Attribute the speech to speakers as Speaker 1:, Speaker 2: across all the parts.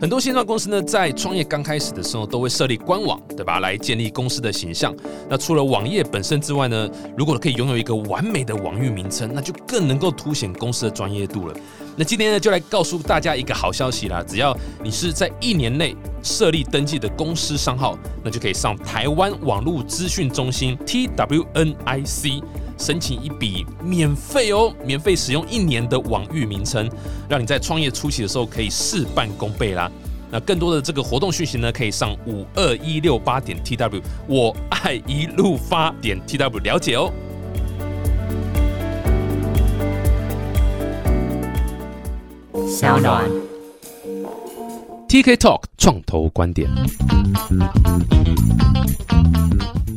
Speaker 1: 很多线上公司呢，在创业刚开始的时候，都会设立官网，对吧？来建立公司的形象。那除了网页本身之外呢，如果可以拥有一个完美的网域名称，那就更能够凸显公司的专业度了。那今天呢，就来告诉大家一个好消息啦！只要你是在一年内设立登记的公司商号，那就可以上台湾网络资讯中心 TWNIC 申请一笔免费哦，免费使用一年的网域名称，让你在创业初期的时候可以事半功倍啦。那更多的这个活动讯息呢，可以上五二一六八点 TW，我爱一路发点 TW 了解哦。
Speaker 2: 小暖
Speaker 1: TK Talk 创投观点。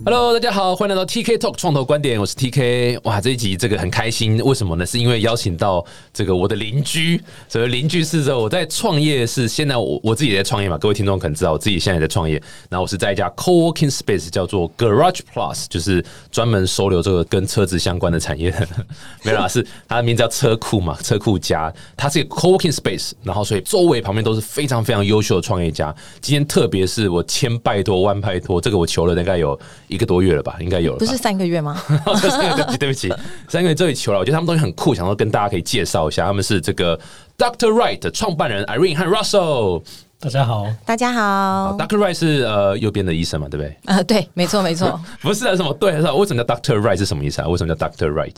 Speaker 1: Hello，大家好，欢迎来到 TK Talk 创投观点，我是 TK。哇，这一集这个很开心，为什么呢？是因为邀请到这个我的邻居，所以邻居是说我在创业，是现在我我自己在创业嘛。各位听众可能知道，我自己现在在创业，然后我是在一家 Co-working Space 叫做 Garage Plus，就是专门收留这个跟车子相关的产业。没有啦，是它的名字叫车库嘛，车库家，它是一个 Co-working Space，然后所以周围旁边都是非常非常优秀的创业家。今天特别是我千拜托万拜托，这个我求了大概有。一个多月了吧，应该有了。
Speaker 3: 不是三个月吗？
Speaker 1: 对不起，三个月这里求了。我觉得他们东西很酷，想要跟大家可以介绍一下。他们是这个 Doctor Right 的创办人 Irene 和 Russell。
Speaker 4: 大家好，
Speaker 3: 大家好。
Speaker 1: Doctor Right 是呃右边的医生嘛，对不对？
Speaker 3: 啊，对，没错，没错。
Speaker 1: 不是啊，什么对？是为什么叫 Doctor Right 是什么意思啊？为什么叫 Doctor Right？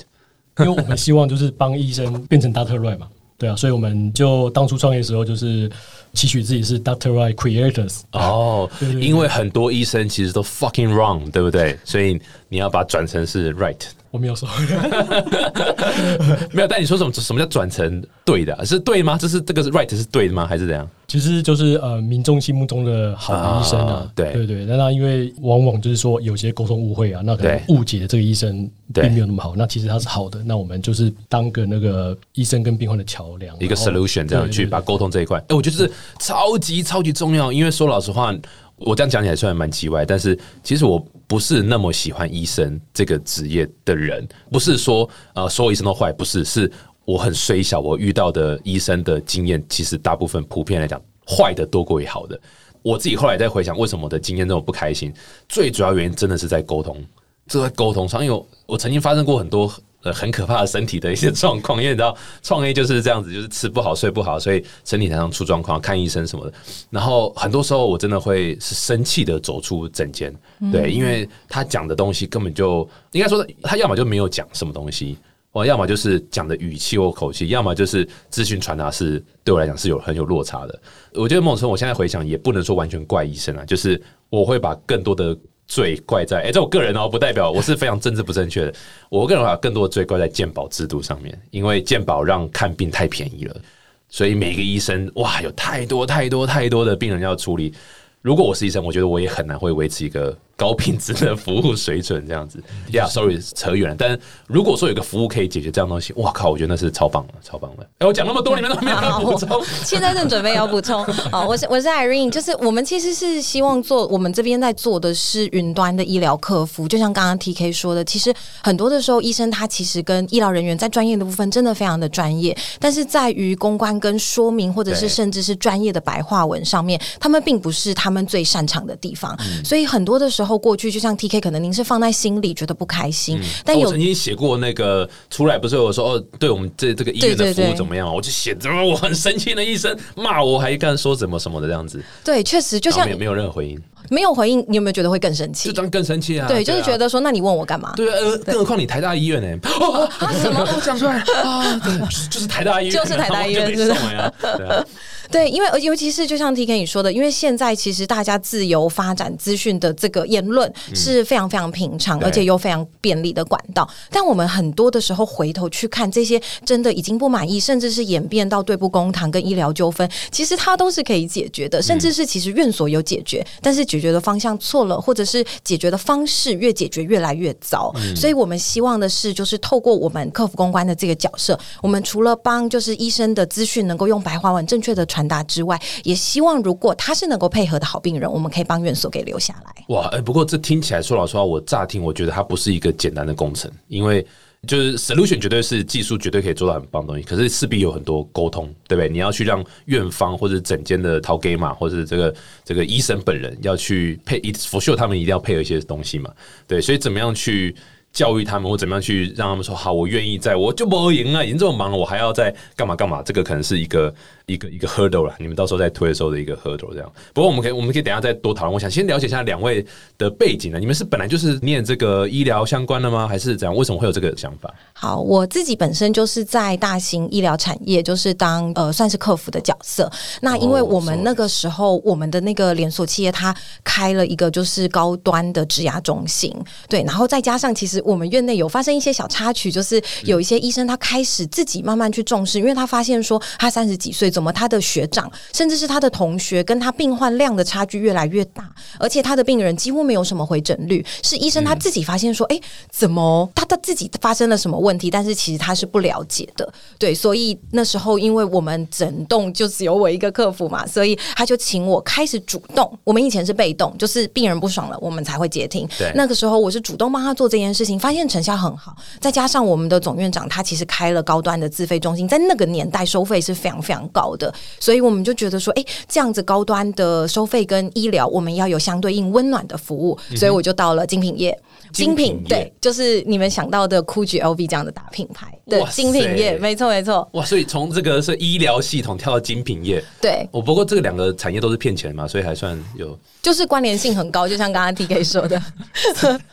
Speaker 4: 因为我们希望就是帮医生变成 Doctor Right 嘛。对啊，所以我们就当初创业的时候就是期许自己是 Doctor Right Creators
Speaker 1: 哦，因为很多医生其实都 fucking wrong，对不对？所以你要把它转成是 right。
Speaker 4: 我没有说，
Speaker 1: 没有。但你说什么？什么叫转成对的？是对吗？这是这个是 right 是对的吗？还是怎样？
Speaker 4: 其实就是呃，民众心目中的好的医生啊。
Speaker 1: 对
Speaker 4: 对对。那那因为往往就是说有些沟通误会啊，那可能误解这个医生并没有那么好。那其实他是好的。那我们就是当个那个医生跟病患的桥梁，
Speaker 1: 一个 solution 这样去把沟通这一块。哎，我觉得是超级超级重要。因为说老实话。我这样讲起来虽然蛮奇怪，但是其实我不是那么喜欢医生这个职业的人。不是说呃所有医生都坏，不是，是我很虽小。我遇到的医生的经验，其实大部分普遍来讲，坏的多过于好的。我自己后来再回想，为什么我的经验这么不开心？最主要原因真的是在沟通，这在沟通上，因为我曾经发生过很多。呃，很可怕的身体的一些状况，因为你知道创业就是这样子，就是吃不好睡不好，所以身体常常出状况，看医生什么的。然后很多时候我真的会是生气的走出诊间，对，因为他讲的东西根本就应该说他要么就没有讲什么东西，或要么就是讲的语气或口气，要么就是资讯传达是对我来讲是有很有落差的。我觉得某种程度，我现在回想也不能说完全怪医生啊，就是我会把更多的。罪怪在哎，这我个人哦，不代表我是非常政治不正确的。我个人把更多的罪怪在鉴保制度上面，因为鉴保让看病太便宜了，所以每个医生哇，有太多太多太多的病人要处理。如果我是医生，我觉得我也很难会维持一个。高品质的服务水准这样子，Yeah，Sorry，扯远了。但如果说有个服务可以解决这样东西，哇靠，我觉得那是超棒的，超棒的。哎，我讲那么多，你们都没有补充。
Speaker 3: 现在正 准备要补充。好，我是我是 Irene，就是我们其实是希望做，我们这边在做的是云端的医疗客服。就像刚刚 TK 说的，其实很多的时候，医生他其实跟医疗人员在专业的部分真的非常的专业，但是在于公关跟说明，或者是甚至是专业的白话文上面，他们并不是他们最擅长的地方。所以很多的时候。过去就像 T K，可能您是放在心里，觉得不开心。但
Speaker 1: 有曾经写过那个出来，不是我说哦，对我们这这个医院的服务怎么样？我就写怎么我很生气的医生骂我，还干说什么什么的这样子。
Speaker 3: 对，确实就像
Speaker 1: 没有任何回应，
Speaker 3: 没有回应，你有没有觉得会更生气？
Speaker 1: 就当更生气啊！
Speaker 3: 对，就是觉得说，那你问我干嘛？
Speaker 1: 对呃，更何况你台大医院呢？
Speaker 3: 什么
Speaker 1: 讲出来啊？对，就是台大医院，
Speaker 3: 就是台大医院，是不
Speaker 1: 是？
Speaker 3: 对，因为尤其是就像 T K 你说的，因为现在其实大家自由发展资讯的这个言论是非常非常平常，而且又非常便利的管道。但我们很多的时候回头去看这些真的已经不满意，甚至是演变到对簿公堂跟医疗纠纷，其实它都是可以解决的，甚至是其实院所有解决，但是解决的方向错了，或者是解决的方式越解决越来越糟。所以我们希望的是，就是透过我们客服公关的这个角色，我们除了帮就是医生的资讯能够用白话文正确的。传达之外，也希望如果他是能够配合的好病人，我们可以帮院所给留下来。
Speaker 1: 哇，哎，不过这听起来说老实话，我乍听我觉得它不是一个简单的工程，因为就是 solution 绝对是技术绝对可以做到很棒的东西，可是势必有很多沟通，对不对？你要去让院方或者整间的陶 gay 嘛，或者这个这个医生本人要去配，for sure 他们一定要配合一些东西嘛，对，所以怎么样去？教育他们或怎么样去让他们说好，我愿意在，我就不赢了，已经这么忙了，我还要在干嘛干嘛？这个可能是一个一个一个 hurdle 了。你们到时候在推的时候的一个 hurdle 这样。不过我们可以我们可以等下再多讨论。我想先了解一下两位的背景呢。你们是本来就是念这个医疗相关的吗？还是怎样？为什么会有这个想法？
Speaker 3: 好，我自己本身就是在大型医疗产业，就是当呃算是客服的角色。那因为我们那个时候我们的那个连锁企业，它开了一个就是高端的植牙中心，对，然后再加上其实。我们院内有发生一些小插曲，就是有一些医生他开始自己慢慢去重视，因为他发现说他三十几岁，怎么他的学长甚至是他的同学跟他病患量的差距越来越大，而且他的病人几乎没有什么回诊率，是医生他自己发现说，哎，怎么他他自己发生了什么问题？但是其实他是不了解的，对，所以那时候因为我们整栋就只有我一个客服嘛，所以他就请我开始主动。我们以前是被动，就是病人不爽了，我们才会接听。
Speaker 1: 对，
Speaker 3: 那个时候我是主动帮他做这件事情。发现成效很好，再加上我们的总院长他其实开了高端的自费中心，在那个年代收费是非常非常高的，所以我们就觉得说，哎，这样子高端的收费跟医疗，我们要有相对应温暖的服务，所以我就到了精品业。精品对，就是你们想到的 GUCCI、LV 这样的大品牌的精品业，没错没错。
Speaker 1: 哇，所以从这个是医疗系统跳到精品业，
Speaker 3: 对。
Speaker 1: 我不过这个两个产业都是骗钱嘛，所以还算有，
Speaker 3: 就是关联性很高。就像刚刚 TK 说的，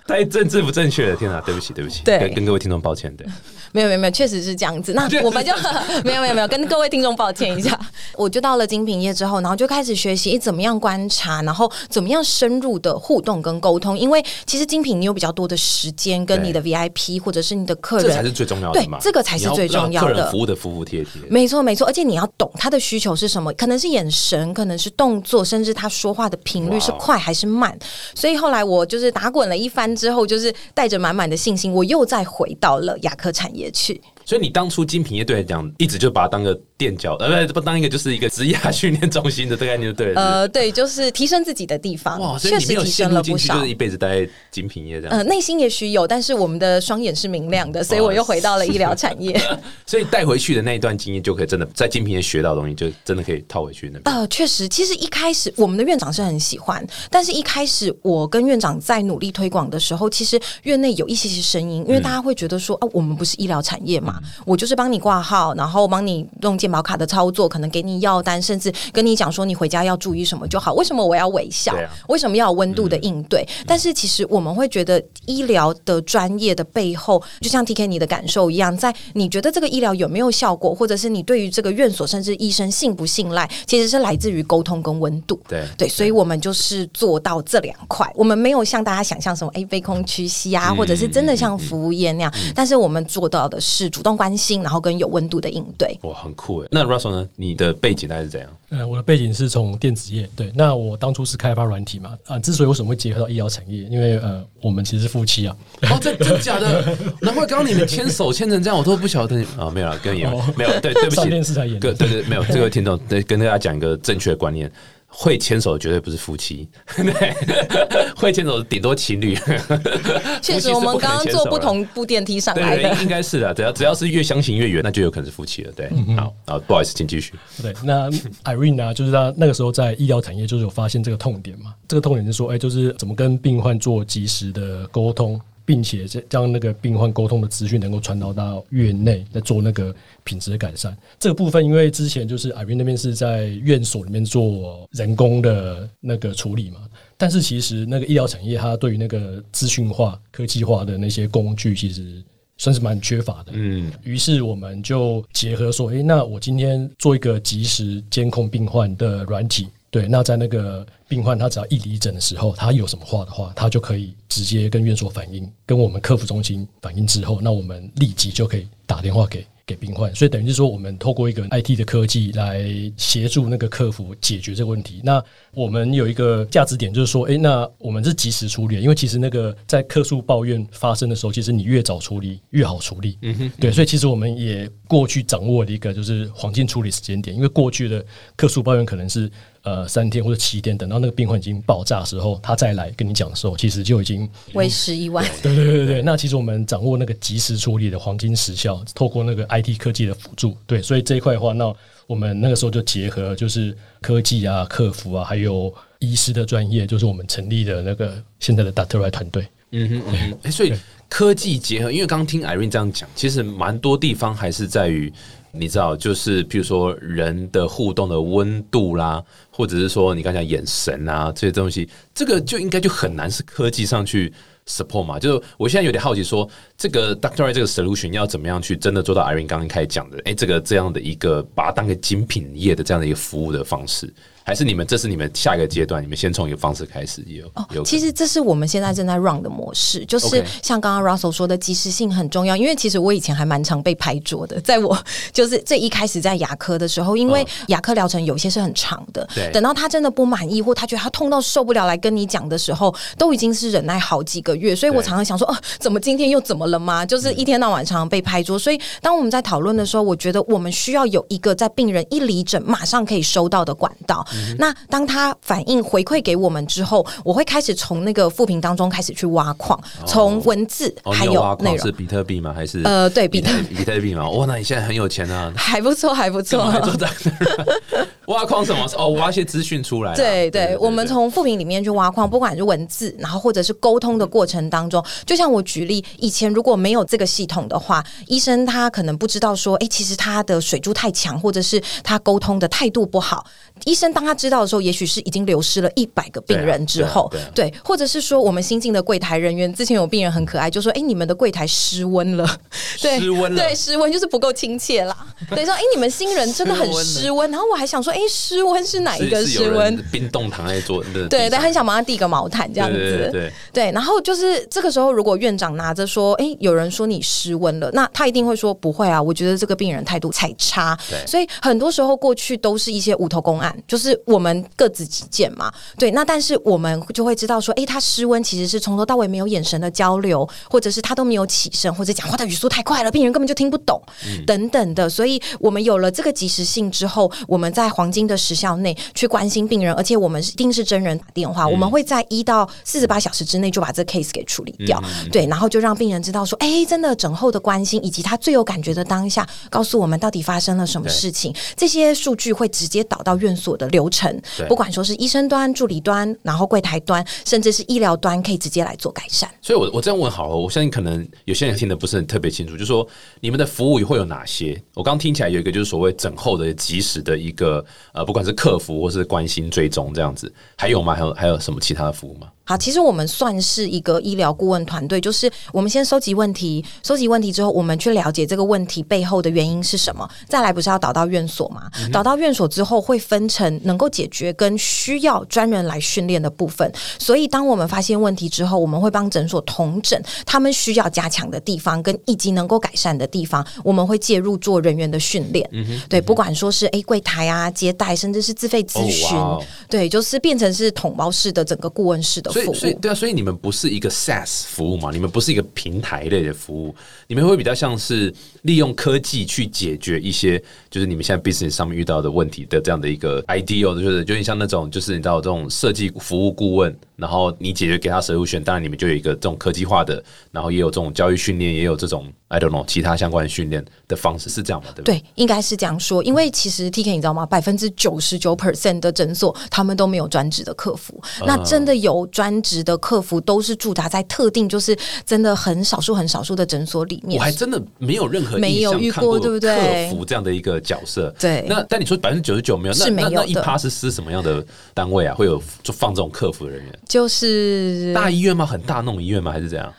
Speaker 1: 太政治不正确了，天啊，对不起对不起，
Speaker 3: 对，
Speaker 1: 跟各位听众抱歉，对。
Speaker 3: 没有没有没有，确实是这样子。那我们就 没有没有没有跟各位听众抱歉一下。我就到了精品业之后，然后就开始学习怎么样观察，然后怎么样深入的互动跟沟通。因为其实精品你有比较多的时间跟你的 VIP 或者是你的客人，
Speaker 1: 这才是最重要的。
Speaker 3: 对，这个才是最重要的。
Speaker 1: 服务的服服帖帖。
Speaker 3: 没错没错，而且你要懂他的需求是什么，可能是眼神，可能是动作，甚至他说话的频率是快还是慢。所以后来我就是打滚了一番之后，就是带着满满的信心，我又再回到了雅科产业。也去，
Speaker 1: 所以你当初精品业对讲，一直就把它当个垫脚，呃，不，不当一个就是一个职业训练中心的这个概念，对，
Speaker 3: 呃，对，就是提升自己的地方。哇，
Speaker 1: 确实提升了不少，就是一辈子待在精品业这样。
Speaker 3: 呃，内心也许有，但是我们的双眼是明亮的，所以我又回到了医疗产业。
Speaker 1: 所以带回去的那一段经验，就可以真的在精品业学到东西，就真的可以套回去那。
Speaker 3: 呃，确实，其实一开始我们的院长是很喜欢，但是一开始我跟院长在努力推广的时候，其实院内有一些些声音，因为大家会觉得说，啊，我们不是医疗产业嘛。我就是帮你挂号，然后帮你弄健保卡的操作，可能给你药单，甚至跟你讲说你回家要注意什么就好。为什么我要微笑？为什么要有温度的应对？但是其实我们会觉得医疗的专业的背后，就像 T K 你的感受一样，在你觉得这个医疗有没有效果，或者是你对于这个院所甚至医生信不信赖，其实是来自于沟通跟温度。
Speaker 1: 对
Speaker 3: 对，所以我们就是做到这两块。我们没有像大家想象什么哎飞空屈膝啊，或者是真的像服务业那样，但是我们做到的是主动。关心，然后跟有温度的应对，
Speaker 1: 哇，很酷诶。那 Russell 呢？你的背景大概是怎样？
Speaker 4: 呃，我的背景是从电子业，对。那我当初是开发软体嘛，啊，之所以为什么会结合到医疗产业，因为呃，我们其实是夫妻啊。
Speaker 1: 哦，这真的假的？难怪刚刚你们牵手牵成这样，我都不晓得啊。没有了，跟你没有，对，对不起，
Speaker 4: 电视台演，
Speaker 1: 对对，没有。这位听众，对，跟大家讲一个正确的观念。会牵手绝对不是夫妻，对，会牵手顶多情侣。
Speaker 3: 确实，我们刚刚坐不同部电梯上来的，
Speaker 1: 应该是的。只要只要是越相信越远，那就有可能是夫妻了。对，好，好，不好意思，请继续。
Speaker 4: 对，那 Irene 啊，就是他那个时候在医疗产业就是有发现这个痛点嘛。这个痛点是说，哎，就是怎么跟病患做及时的沟通。并且将那个病患沟通的资讯能够传导到院内，在做那个品质的改善。这个部分，因为之前就是艾云那边是在院所里面做人工的那个处理嘛，但是其实那个医疗产业它对于那个资讯化、科技化的那些工具，其实算是蛮缺乏的。嗯，于是我们就结合说，诶，那我今天做一个及时监控病患的软体。对，那在那个病患他只要一离诊的时候，他有什么话的话，他就可以直接跟院所反映，跟我们客服中心反映之后，那我们立即就可以打电话给给病患。所以等于是说，我们透过一个 IT 的科技来协助那个客服解决这个问题。那我们有一个价值点，就是说，诶，那我们是及时处理，因为其实那个在客诉抱怨发生的时候，其实你越早处理越好处理。嗯哼，对，所以其实我们也过去掌握了一个就是黄金处理时间点，因为过去的客诉抱怨可能是。呃三天或者七天，等到那个病患已经爆炸的时候，他再来跟你讲的时候，其实就已经
Speaker 3: 为时已晚。
Speaker 4: 对对对对对。那其实我们掌握那个及时处理的黄金时效，透过那个 IT 科技的辅助，对，所以这一块的话，那我们那个时候就结合就是科技啊、客服啊，还有医师的专业，就是我们成立的那个现在的 d a t a 团队。
Speaker 1: 嗯哼嗯哼，哎，所以科技结合，因为刚刚听 Irene 这样讲，其实蛮多地方还是在于，你知道，就是譬如说人的互动的温度啦，或者是说你刚才眼神啊这些东西，这个就应该就很难是科技上去 support 嘛。就是我现在有点好奇，说这个 Doctor I 这个 solution 要怎么样去真的做到 Irene 刚刚开始讲的，哎，这个这样的一个把它当个精品业的这样的一个服务的方式。还是你们这是你们下一个阶段，你们先从一个方式开始有哦。
Speaker 3: 其实这是我们现在正在 run 的模式，就是像刚刚 Russell 说的，及时性很重要。因为其实我以前还蛮常被拍桌的，在我 就是这一开始在牙科的时候，因为牙科疗程有些是很长的，等到他真的不满意或他觉得他痛到受不了来跟你讲的时候，都已经是忍耐好几个月。所以我常常想说，哦，怎么今天又怎么了吗？就是一天到晚常常被拍桌。所以当我们在讨论的时候，我觉得我们需要有一个在病人一离诊马上可以收到的管道。那当他他反应回馈给我们之后，我会开始从那个复评当中开始去挖矿，从文字还有内容
Speaker 1: 是比特币吗？还是
Speaker 3: 呃，对，比特
Speaker 1: 比特币吗？哇，那你现在很有钱啊！
Speaker 3: 还不错，还不错。
Speaker 1: 挖矿什么？哦，挖一些资讯出来。
Speaker 3: 对对，我们从复评里面去挖矿，不管是文字，然后或者是沟通的过程当中，就像我举例，以前如果没有这个系统的话，医生他可能不知道说，哎，其实他的水柱太强，或者是他沟通的态度不好。医生当他知道的时候，也许是已经流失了一百个病人之后，对，或者是说我们新进的柜台人员，之前有病人很可爱，就说：“哎，你们的柜台失温了，
Speaker 1: 对，失温了，
Speaker 3: 对，失温就是不够亲切啦。”对，说：“哎，你们新人真的很失温。”然后我还想说：“哎，失温是哪一个失温？
Speaker 1: 冰冻躺在桌，
Speaker 3: 对对，很想帮他递个毛毯这样子，
Speaker 1: 对
Speaker 3: 对。然后就是这个时候，如果院长拿着说：“哎，有人说你失温了。”那他一定会说：“不会啊，我觉得这个病人态度太差。”所以很多时候过去都是一些无头公案，就是我们各自己见嘛。对，那但是我们就会知道说，哎，他失温其实是从头到尾没有眼神的交流，或者是他都没有起身，或者讲话的语速太快了，病人根本就听不懂，等等的。所以我们有了这个及时性之后，我们在黄金的时效内去关心病人，而且我们一定是真人打电话，我们会在一到四十八小时之内就把这 case 给处理掉。对，然后就让病人知道说，哎，真的诊后的关心，以及他最有感觉的当下，告诉我们到底发生了什么事情。这些数据会直接导到院所的流程，不管说是医生端、助理端。然后柜台端，甚至是医疗端，可以直接来做改善。
Speaker 1: 所以，我我这样问好了，我相信可能有些人听的不是很特别清楚，就是说你们的服务会有哪些？我刚听起来有一个就是所谓诊后的及时的一个呃，不管是客服或是关心追踪这样子，还有吗？还有还有什么其他的服务吗？
Speaker 3: 好，其实我们算是一个医疗顾问团队，就是我们先收集问题，收集问题之后，我们去了解这个问题背后的原因是什么，再来不是要导到院所嘛？导到院所之后，会分成能够解决跟需要专人来训练的部分。所以，当我们发现问题之后，我们会帮诊所同诊他们需要加强的地方，跟以及能够改善的地方，我们会介入做人员的训练。嗯对，不管说是 A 柜台啊、接待，甚至是自费咨询，对，就是变成是统包式的整个顾问式的。
Speaker 1: 所以对啊，所以你们不是一个 SaaS 服务嘛？你们不是一个平台类的服务，你们会比较像是利用科技去解决一些，就是你们现在 business 上面遇到的问题的这样的一个 ideal，就是有点像那种，就是你知道这种设计服务顾问。然后你解决给他实物选，当然你们就有一个这种科技化的，然后也有这种教育训练，也有这种 I don't know 其他相关的训练的方式，是这样吗？对不
Speaker 3: 对？应该是这样说，因为其实 TK 你知道吗？百分之九十九 percent 的诊所他们都没有专职的客服，那真的有专职的客服都是驻扎在特定，就是真的很少数很少数的诊所里面。
Speaker 1: 我还真的没有任何
Speaker 3: 没有遇过，对不对？
Speaker 1: 客服这样的一个角色，
Speaker 3: 对。
Speaker 1: 那但你说百分之九十九没有，
Speaker 3: 是没有
Speaker 1: 那一趴是是什么样的单位啊？会有就放这种客服的人员？
Speaker 3: 就是。
Speaker 1: 大医院吗？很大那种医院吗？还是怎样？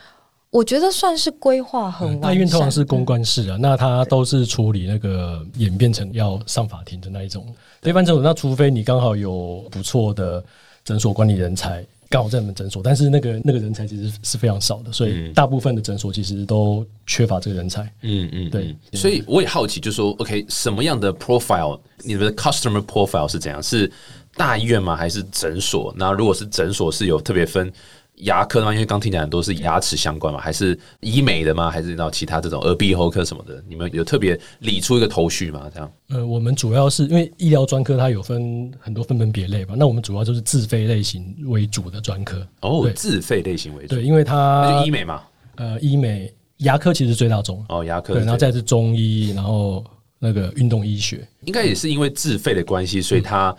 Speaker 3: 我觉得算是规划很
Speaker 4: 大医院，通常是公关室啊。那他都是处理那个演变成要上法庭的那一种。一般诊所，那除非你刚好有不错的诊所管理人才，刚好在你们诊所，但是那个那个人才其实是非常少的，所以大部分的诊所其实都缺乏这个人才。嗯嗯，对。
Speaker 1: 所以我也好奇，就说 OK，什么样的 profile？你们的 customer profile 是怎样？是大医院吗？还是诊所？那如果是诊所，是有特别分。牙科的吗？因为刚听讲很多是牙齿相关嘛，还是医美的吗？还是到其他这种耳鼻喉科什么的？你们有特别理出一个头绪吗？这样？
Speaker 4: 呃，我们主要是因为医疗专科它有分很多分门别类嘛，那我们主要就是自费类型为主的专科。
Speaker 1: 哦，自费类型为主，
Speaker 4: 对，因为它
Speaker 1: 就医美嘛。
Speaker 4: 呃医美牙科其实最大宗，
Speaker 1: 哦，牙科
Speaker 4: 对，然后再是中医，然后那个运动医学。
Speaker 1: 应该也是因为自费的关系，所以他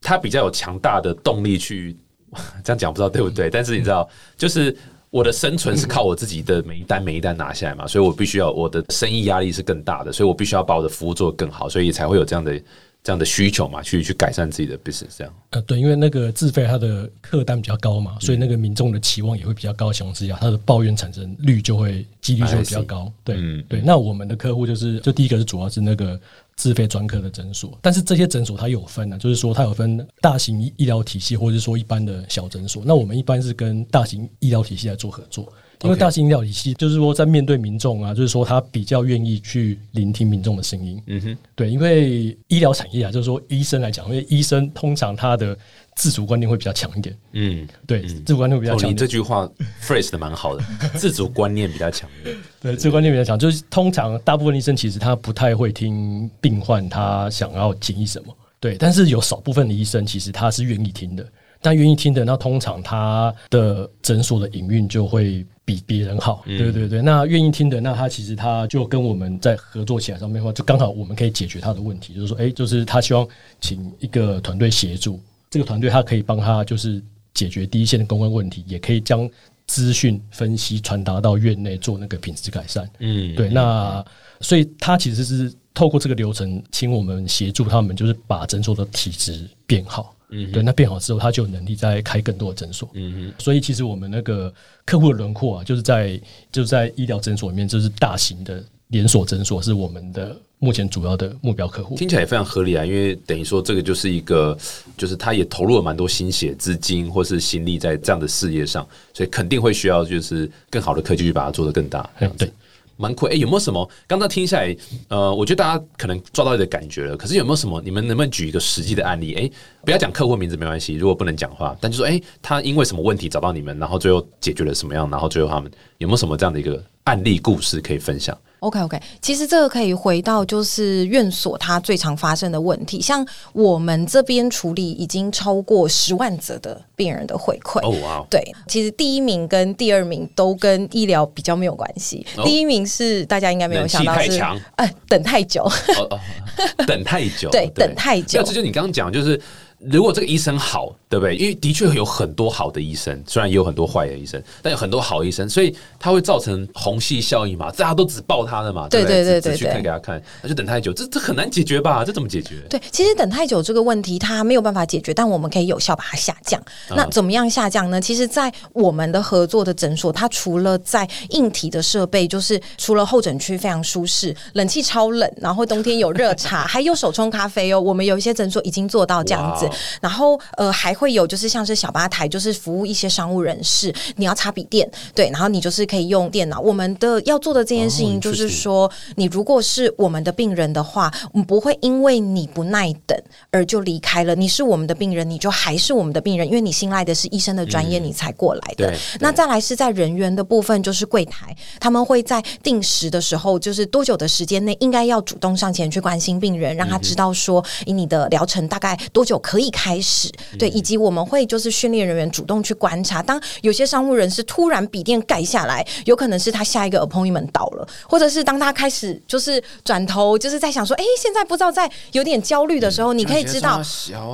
Speaker 1: 他比较有强大的动力去 这样讲，不知道对不对？但是你知道，就是我的生存是靠我自己的每一单每一单拿下来嘛，所以我必须要我的生意压力是更大的，所以我必须要把我的服务做得更好，所以才会有这样的这样的需求嘛，去去改善自己的 business 这样。
Speaker 4: 呃，对，因为那个自费它的客单比较高嘛，所以那个民众的期望也会比较高的情况之下，它的抱怨产生率就会几率就会比较高。对，
Speaker 1: 嗯
Speaker 4: 对。那我们的客户就是，就第一个是主要是那个自费专科的诊所，但是这些诊所它有分呢、就是说它有分大型医医疗体系，或者是说一般的小诊所。那我们一般是跟大型医疗体系来做合作。因为大型医疗体系就是说，在面对民众啊，就是说他比较愿意去聆听民众的声音，
Speaker 1: 嗯哼，
Speaker 4: 对，因为医疗产业啊，就是说医生来讲，因为医生通常他的自主观念会比较强一点，
Speaker 1: 嗯，
Speaker 4: 对，自主观念会比较
Speaker 1: 哦，你
Speaker 4: 强一点，
Speaker 1: 这句话 phrase 的蛮好的，自主观念比较强。烈。
Speaker 4: 对，自主观念比较强，就是通常大部分医生其实他不太会听病患他想要建议什么，对，但是有少部分的医生其实他是愿意听的，但愿意听的，那通常他的诊所的营运就会比别人好，对对对。那愿意听的，那他其实他就跟我们在合作起来上面的话，就刚好我们可以解决他的问题，就是说，哎、就是他希望请一个团队协助，这个团队他可以帮他就是解决第一线的公关问题，也可以将资讯分析传达到院内做那个品质改善。
Speaker 1: 嗯，
Speaker 4: 对，那所以他其实是透过这个流程，请我们协助他们，就是把诊所的体质变好。嗯，对，那变好之后，他就有能力再开更多的诊所。
Speaker 1: 嗯
Speaker 4: 所以其实我们那个客户的轮廓啊，就是在就是在医疗诊所里面，就是大型的连锁诊所是我们的目前主要的目标客户。
Speaker 1: 听起来也非常合理啊，因为等于说这个就是一个，就是他也投入了蛮多心血、资金或是心力在这样的事业上，所以肯定会需要就是更好的科技去把它做得更大。这样子
Speaker 4: 对，
Speaker 1: 蛮酷。哎、有没有什么刚刚听下来，呃，我觉得大家可能抓到你的感觉了。可是有没有什么，你们能不能举一个实际的案例？哎、不要讲客户名字没关系，如果不能讲话，但就说，哎、他因为什么问题找到你们，然后最后解决了什么样，然后最后他们有没有什么这样的一个案例故事可以分享？
Speaker 3: OK OK，其实这个可以回到就是院所它最常发生的问题，像我们这边处理已经超过十万则的病人的回馈。
Speaker 1: 哦，哇哦，
Speaker 3: 对，其实第一名跟第二名都跟医疗比较没有关系。
Speaker 1: 哦
Speaker 3: 第一名是大家应该没有想到是哎，等太久。
Speaker 1: 哦哦，等太久，
Speaker 3: 对等太久
Speaker 1: 那这就你刚刚讲，就是如果这个医生好，对不对？因为的确有很多好的医生，虽然也有很多坏的医生，但有很多好医生，所以它会造成虹吸效应嘛，大家都只报他的嘛，
Speaker 3: 对
Speaker 1: 不对
Speaker 3: 对对
Speaker 1: 去看
Speaker 3: 对
Speaker 1: 给他看，那就等太久，这这很难解决吧？这怎么解决？
Speaker 3: 对，其实等太久这个问题它没有办法解决，但我们可以有效把它下降。那怎么样下降呢？其实，在我们的合作的诊所，它除了在硬体的设备，就是除了候诊区非常舒适，冷气超冷，然后冬天有热茶，还有手冲咖啡哦。我们有一些诊所已经做到这样子然后呃还会有就是像是小吧台，就是服务一些商务人士，你要插笔电，对，然后你就是可以用电脑。我们的要做的这件事
Speaker 1: 哦
Speaker 3: 情就是说，你如果是我们的病人的话，我们不会因为你不耐等而就离开了。你是我们的病人，你就还是我们的病人，因为你信赖的是医生的专业，你才过来的。那再来是在人员的部分，就是柜台，他们会在定时的时候，就是多久的时间内，应该要主动上前去关心病人，让他知道说，以你的疗程大概多久可以开始，对，以及我们会就是训练人员主动去观察，当有些商务人士突然笔电盖下来，有可能是他下一个 appointment 到了，或者是当他开始就是转头，就是在想说，哎、现在不知道在有点焦虑的时候，你可以知道。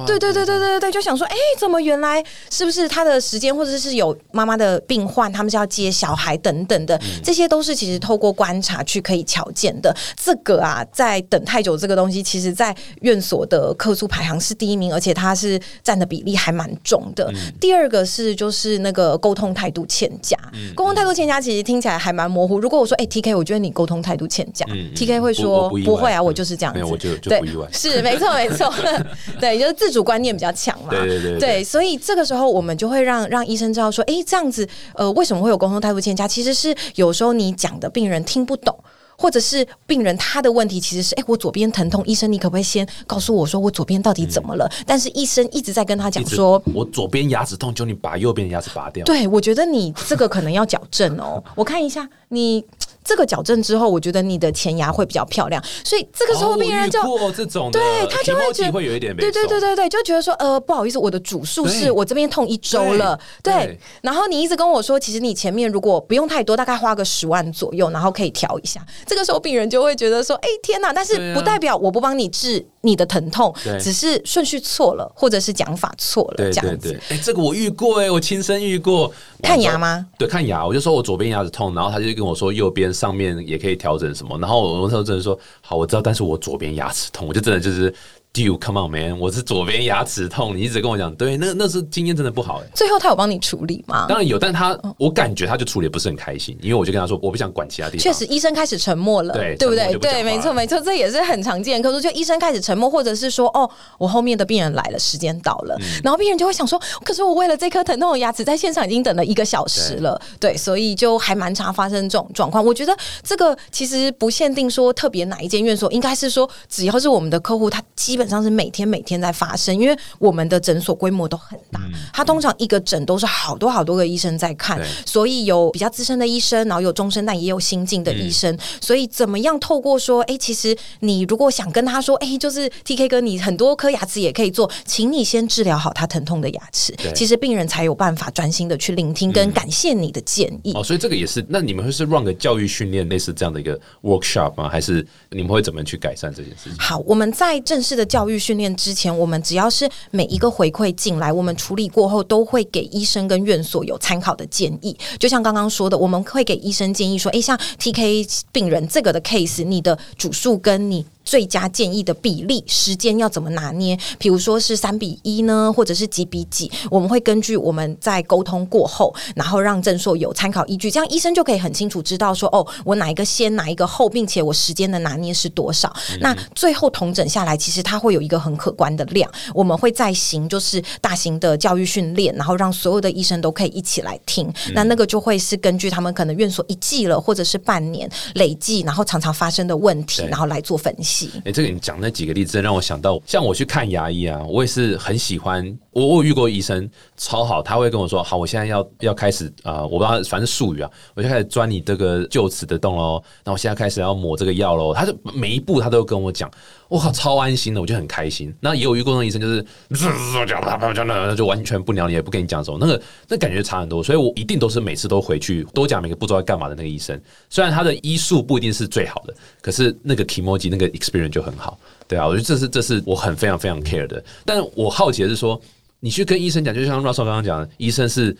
Speaker 3: 对对对对对对对，就想说，哎，怎么原来是不是他的时间，或者是有妈妈的病患，他们是要接小孩等等的，这些都是其实透过观察去可以瞧见的。这个啊，在等太久这个东西，其实在院所的客诉排行是第一名，而且它是占的比例还蛮重的。第二个是就是那个沟通态度欠佳，沟通态度欠佳其实听起来还蛮模糊。如果我说，哎，T K，我觉得你沟通态度欠佳，T K 会
Speaker 1: 不
Speaker 3: 说
Speaker 1: 我不
Speaker 3: 会啊，
Speaker 1: 嗯。
Speaker 3: 我就是这样子，
Speaker 1: 没有我就就不意外。
Speaker 3: 是没错没错，对，就是自主观念比较强嘛，
Speaker 1: 对对对对。
Speaker 3: 对，所以这个时候我们就会让让医生知道说，哎，这样子，呃，为什么会有沟通态度欠佳？其实是有时候你讲的病人听不懂。或者是病人他的问题其实是，哎、我左边疼痛，医生你可不可以先告诉我说我左边到底怎么了？但是医生一直在跟他讲说。
Speaker 1: 我左边牙齿痛，就你把右边的牙齿拔掉。
Speaker 3: 对，我觉得你这个可能要矫正哦。我看一下你这个矫正之后，我觉得你的前牙会比较漂亮。所以这个时候
Speaker 1: 哦
Speaker 3: 病人就、
Speaker 1: 这种，
Speaker 3: 对他就会觉得
Speaker 1: 会有一点
Speaker 3: 对对对
Speaker 1: 对，
Speaker 3: 对对，就觉得说呃不好意思，我的主诉是我这边痛一周了，对然后你一直跟我说，其实你前面如果不用太多，大概花个十万左右，然后可以调一下。这个时候病人就会觉得说，哎天哪！但是不代表我不帮你治你的疼痛
Speaker 1: 对，
Speaker 3: 只是顺序错了，或者是讲法错了，这样子。
Speaker 1: 对，哎、这个我遇过哎、我亲身遇过。
Speaker 3: 看牙吗？
Speaker 1: 对，看牙，我就说我左边牙齿痛，然后他就跟我说右边上面也可以调整什么，然后我那时候真的说好，我知道，但是我左边牙齿痛，我就真的就是。Dude, come on, man！我是左边牙齿痛，你一直跟我讲，对，那那是经验真的不好哎、
Speaker 3: 最后他有帮你处理吗？
Speaker 1: 当然有，但他我感觉他就处理得不是很开心，因为我就跟他说我不想管其他地方。
Speaker 3: 确实，医生开始沉默了，
Speaker 1: 对
Speaker 3: 对不对？对，没错，没错，这也是很常见的。可是，就医生开始沉默，或者是说，哦，我后面的病人来了，时间到了，
Speaker 1: 嗯
Speaker 3: 然后病人就会想说，可是我为了这颗疼痛的牙齿，在现场已经等了一个小时了，对，所以就还蛮常发生这种状况。我觉得这个其实不限定说特别哪一间院所，应该是说只要是我们的客户，他基本上是每天每天在发生，因为我们的诊所规模都很大，他通常一个诊都是好多好多个医生在看所以有比较资深的医生，然后有终身，但也有新进的医生。
Speaker 1: 嗯
Speaker 3: 所以怎么样透过说，哎、其实你如果想跟他说，哎、就是 T K 哥，你很多颗牙齿也可以做，请你先治疗好他疼痛的牙齿，其实病人才有办法专心的去聆听跟感谢你的建议。
Speaker 1: 哦，所以这个也是。那你们会是 run 个教育训练类似这样的一个 workshop 吗？还是你们会怎么去改善这件事情？
Speaker 3: 好，我们在正式的教教育训练之前，我们只要是每一个回馈进来，我们处理过后都会给医生跟院所有参考的建议。就像刚刚说的，我们会给医生建议说，诶，像 TK 病人这个的 case，你的主诉跟你。最佳建议的比例、时间要怎么拿捏？比如说是三比一呢，或者是几比几？我们会根据我们在沟通过后，然后让郑硕有参考依据，这样医生就可以很清楚知道说，哦，我哪一个先，哪一个后，并且我时间的拿捏是多少。那最后统整下来，其实它会有一个很可观的量。我们会再行就是大型的教育训练，然后让所有的医生都可以一起来听。那那个就会是根据他们可能院所一季了，或者是半年累计，然后常常发生的问题，然后来做分析。
Speaker 1: 哎、这个你讲那几个例子，真让我想到，像我去看牙医啊，我也是很喜欢。我我遇过医生超好，他会跟我说：“好，我现在要要开始啊、我不知道，反正术语啊，我就开始钻你这个臼齿的洞喽。那我现在开始要抹这个药喽。”他就每一步他都跟我讲，我靠，超安心的，我就很开心。那也有遇过那医生，就是讲讲讲讲，就完全不鸟你，也不跟你讲什么，那个那感觉差很多。所以我一定都是每次都回去多讲每个步骤要干嘛的那个医生。虽然他的医术不一定是最好的，可是那个 emoji 那个 experience 就很好。对啊，我觉得这是这是我很非常非常 care 的。但我好奇的是说，你去跟医生讲，就像 Russell 刚刚讲的，医生是。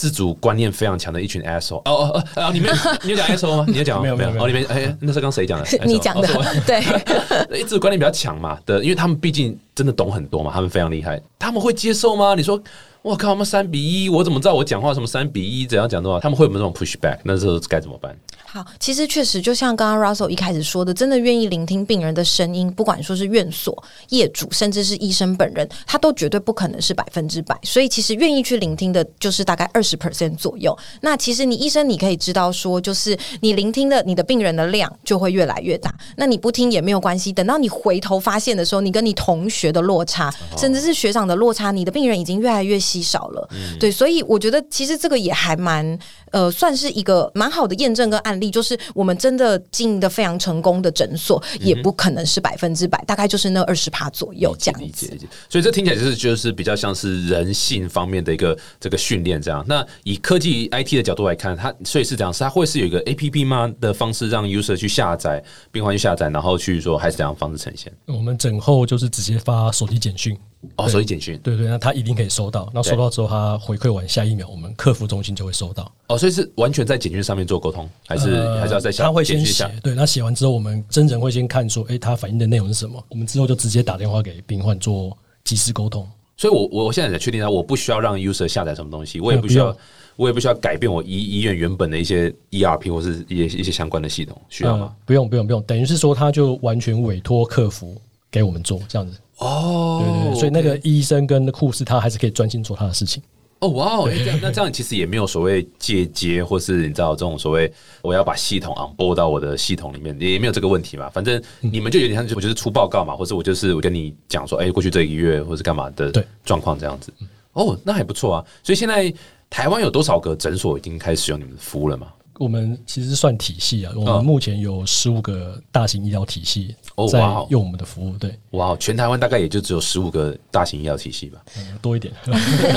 Speaker 1: 自主观念非常强的一群 asshole。哦哦哦哦，你们 你有讲 asshole 吗？你有讲吗
Speaker 4: 没有没有没有
Speaker 1: 哦，你们哎，那是刚谁讲的？
Speaker 3: 你讲的对，
Speaker 1: 一直观念比较强嘛的，因为他们毕竟真的懂很多嘛，他们非常厉害，他们会接受吗？你说，我靠，他们三比一，我怎么知道我讲话什么三比一怎样讲的话？他们会有没有那种 push back？那时候该怎么办？
Speaker 3: 好，其实确实就像刚刚 Russell 一开始说的，真的愿意聆听病人的声音，不管说是院所、业主，甚至是医生本人，他都绝对不可能是百分之百。所以其实愿意去聆听的，就是大概二十 percent 左右。那其实你医生你可以知道说，就是你聆听的你的病人的量就会越来越大。那你不听也没有关系，等到你回头发现的时候，你跟你同学的落差，甚至是学长的落差，你的病人已经越来越稀少了。对，所以我觉得其实这个也还蛮呃，算是一个蛮好的验证跟案例，就是我们真的经营的非常成功的诊所，也不可能是百分之百，大概就是那二十趴左右这样子。
Speaker 1: 理解理解，所以这听起来就是就是比较像是人性方面的一个这个训练这样。那以科技 IT 的角度来看，它所以是这样，是它会是有一个 APP 吗的方式让 user 去下载，病患去下载，然后去说还是怎样方式呈现？
Speaker 4: 我们诊后就是直接发手机简讯，
Speaker 1: 哦，所以简讯
Speaker 4: 对对，那他一定可以收到。那收到之后，他回馈完下一秒，我们客服中心就会收到。
Speaker 1: 哦，所以是完全在简讯上面做沟通，还是、
Speaker 4: 呃
Speaker 1: 还是要在下
Speaker 4: 他会先写对，那写完之后，我们真人会先看说，诶，他反映的内容是什么，我们之后就直接打电话给病患做及时沟通。
Speaker 1: 所以我，我我现在才确定啊，我不需要让 user 下载什么东西，我也不需要我也不需要改变我医医院原本的一些 ERP 或是一些一些相关的系统，需要吗？
Speaker 4: 呃不用不用不用，等于是说他就完全委托客服给我们做这样子。
Speaker 1: 哦
Speaker 4: 对对对，所以那个医生跟护士他还是可以专心做他的事情。
Speaker 1: 哦，哇哦，哎 这样那这样其实也没有所谓借接，或是你知道这种所谓我要把系统 on board 到我的系统里面，也没有这个问题嘛。反正你们就有点像，我就是出报告嘛，或者我就是我跟你讲说，哎、过去这一个月或是干嘛的状况这样子。哦，那还不错啊。所以现在台湾有多少个诊所已经开始使用你们的服务了嘛？
Speaker 4: 我们其实算体系啊，我
Speaker 1: 嗯
Speaker 4: 们目前有十五个大型医疗体系在用我们的服务，对，
Speaker 1: 哇，全台湾大概也就只有十五个大型医疗体系吧。
Speaker 4: 嗯多一点。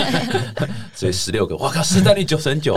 Speaker 1: 所以十六个，哇靠，市占率九成九，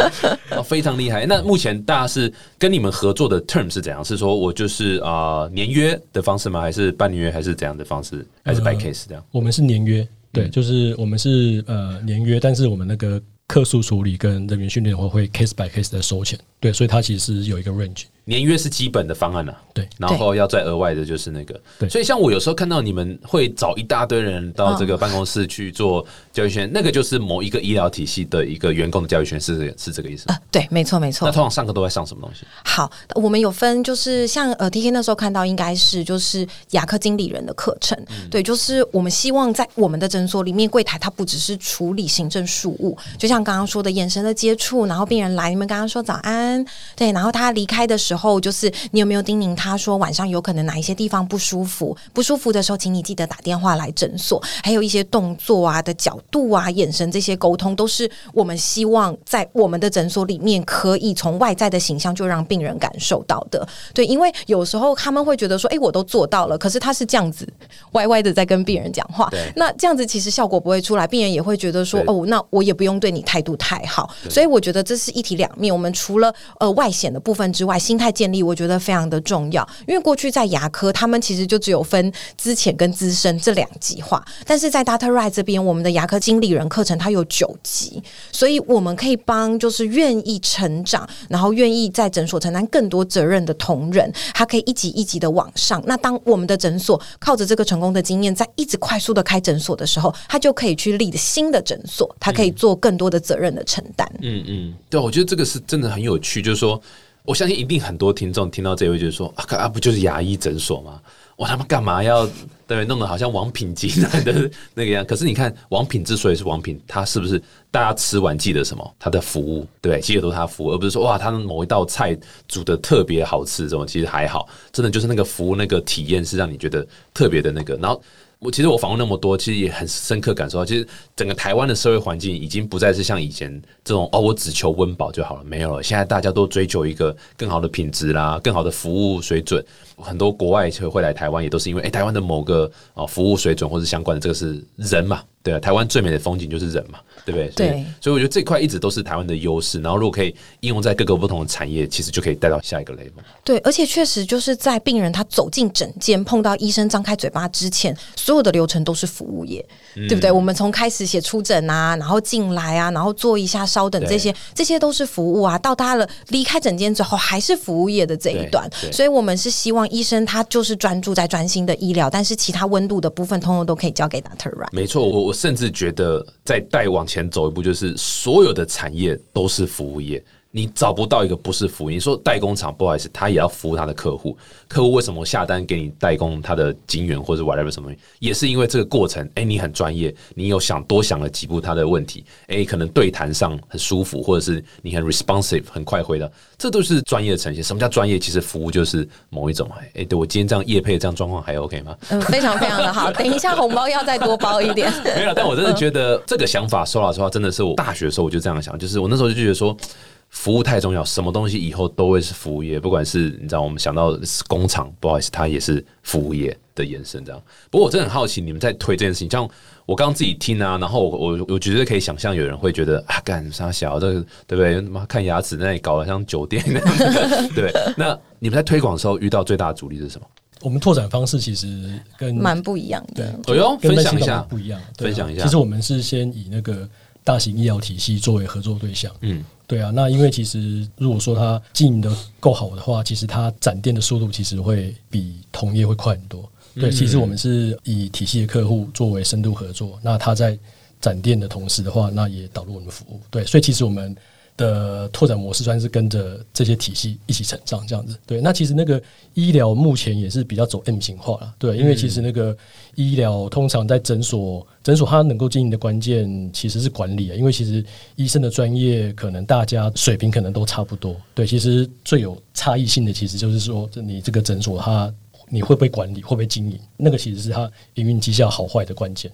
Speaker 1: 哦非常厉害。那目前大家是跟你们合作的 term 是怎样？是说我就是啊、呃年约的方式吗？还是半年约？还是怎样的方式？还是 by
Speaker 4: 呃
Speaker 1: case 这样？
Speaker 4: 我们是年约，
Speaker 1: 嗯
Speaker 4: 对，就是我们是呃年约，但是我们那个客诉处理跟人员训练会会 case by case 的收钱，对，所以它其实是有一个 range，
Speaker 1: 年约是基本的方案啊，
Speaker 4: 对
Speaker 1: 然后要再额外的就是那个，
Speaker 4: 对
Speaker 1: 所以像我有时候看到你们会找一大堆人到这个办公室去做教育圈，那个就是某一个医疗体系的一个员工的教育圈，是是这个意思吗。
Speaker 3: 啊，对，没错没错
Speaker 1: 那。通常上课都在上什么东西？
Speaker 3: 好，我们有分，就是像呃，T K 那时候看到应该是就是牙科经理人的课程，对，就是我们希望在我们的诊所里面，柜台它不只是处理行政事务，就像刚刚说的眼神的接触，然后病人来，你们刚刚说早安，对，然后他离开的时候，就是你有没有叮咛他说晚上有可能哪一些地方不舒服，不舒服的时候，请你记得打电话来诊所，还有一些动作啊的角度啊、眼神这些沟通，都是我们希望在我们的诊所里面可以从外在的形象就让病人感受到的。对，因为有时候他们会觉得说，哎，我都做到了，可是他是这样子歪歪的在跟病人讲话
Speaker 1: 对，
Speaker 3: 那这样子其实效果不会出来，病人也会觉得说，哦，那我也不用对你态度太好。所以我觉得这是一体两面。我们除了呃外显的部分之外，心态建立我觉得非常的重要。因为过去在牙科，他们其实就只有分资浅跟资深这两极化，但是在 Data Right 这边，我们的牙科经理人课程它有九级，所以我们可以帮就是愿意成长，然后愿意在诊所承担更多责任的同仁，他可以一级一级的往上。那当我们的诊所靠着这个成功的经验，在一直快速的开诊所的时候，他就可以去立新的诊所，他可以做更多的责任的承担。
Speaker 1: 嗯嗯，对，我觉得这个是真的很有趣，去就是说，我相信一定很多听众听到这位就是说啊，啊不就是牙医诊所吗？我他妈干嘛要对弄得好像王品集团的那个样？可是你看，王品之所以是王品，它是不是大家吃完记得什么？它的服务，对，记得都是它的服务，而不是说哇，它的某一道菜煮的特别好吃，这种其实还好，真的就是那个服务那个体验是让你觉得特别的那个，然后。我其实我访问那么多，其实也很深刻感受到，其实整个台湾的社会环境已经不再是像以前这种哦，我只求温饱就好了，没有了。现在大家都追求一个更好的品质啦，更好的服务水准。很多国外会来台湾，也都是因为哎、台湾的某个哦服务水准或是相关的，这个是人嘛，对啊，台湾最美的风景就是人嘛，对不对？
Speaker 3: 对
Speaker 1: 所以我觉得这块一直都是台湾的优势。然后如果可以应用在各个不同的产业，其实就可以带到下一个 level。
Speaker 3: 对，而且确实就是在病人他走进诊间碰到医生张开嘴巴之前，所有的流程都是服务业，对不对？我们从开始写出诊啊，然后进来啊，然后做一下稍等这些，这些都是服务啊。到他了离开诊间之后，还是服务业的这一段所以我们是希望医生他就是专注在专心的医疗，但是其他温度的部分，通通都可以交给 Doctor。
Speaker 1: 没错，我我甚至觉得在带往前前走一步，就是所有的产业都是服务业。你找不到一个不是服务。你说代工厂，不好意思，他也要服务他的客户。客户为什么下单给你代工他的金源或者 whatever 什么，也是因为这个过程，哎、你很专业，你有想多想了几步他的问题，哎、可能对谈上很舒服，或者是你很 responsive，很快回答，这都是专业的呈现。什么叫专业？其实服务就是某一种。哎、对我今天这样业配这样状况还 OK 吗？
Speaker 3: 嗯，非常非常的好。等一下红包要再多包一点。
Speaker 1: 没有，但我真的觉得这个想法，说老实话，真的是我大学的时候我就这样想，就是我那时候就觉得说。服务太重要，什么东西以后都会是服务业，不管是你知道，我们想到是工厂，不好意思，它也是服务业的延伸。这样，不过我真的很好奇，你们在推这件事情，像我刚刚自己听啊，然后我我我觉得可以想象有人会觉得啊，干啥小这个对不对？妈看牙齿那里搞得像酒店那样，对不对？那你们在推广的时候遇到最大的阻力是什么？
Speaker 4: 我们拓展方式其实跟
Speaker 3: 蛮不一样的。
Speaker 1: 哎呦，分享一下
Speaker 4: 不一样，
Speaker 1: 分享一下
Speaker 4: 其实我们是先以那个大型医疗体系作为合作对象，
Speaker 1: 嗯，
Speaker 4: 对啊。那因为其实如果说它经营的够好的话，其实它展店的速度其实会比同业会快很多。
Speaker 1: 嗯
Speaker 4: 对，其实我们是以体系的客户作为深度合作，那他在展店的同时的话，那也导入我们的服务。对，所以其实我们的拓展模式算是跟着这些体系一起成长这样子。对，那其实那个医疗目前也是比较走 M 型化了。对，因为其实那个医疗通常在诊所，诊所它能够经营的关键其实是管理啊。因为其实医生的专业可能大家水平可能都差不多。对，其实最有差异性的其实就是说，你这个诊所它你会不会管理，会不会经营，那个其实是它营运绩效好坏的关键。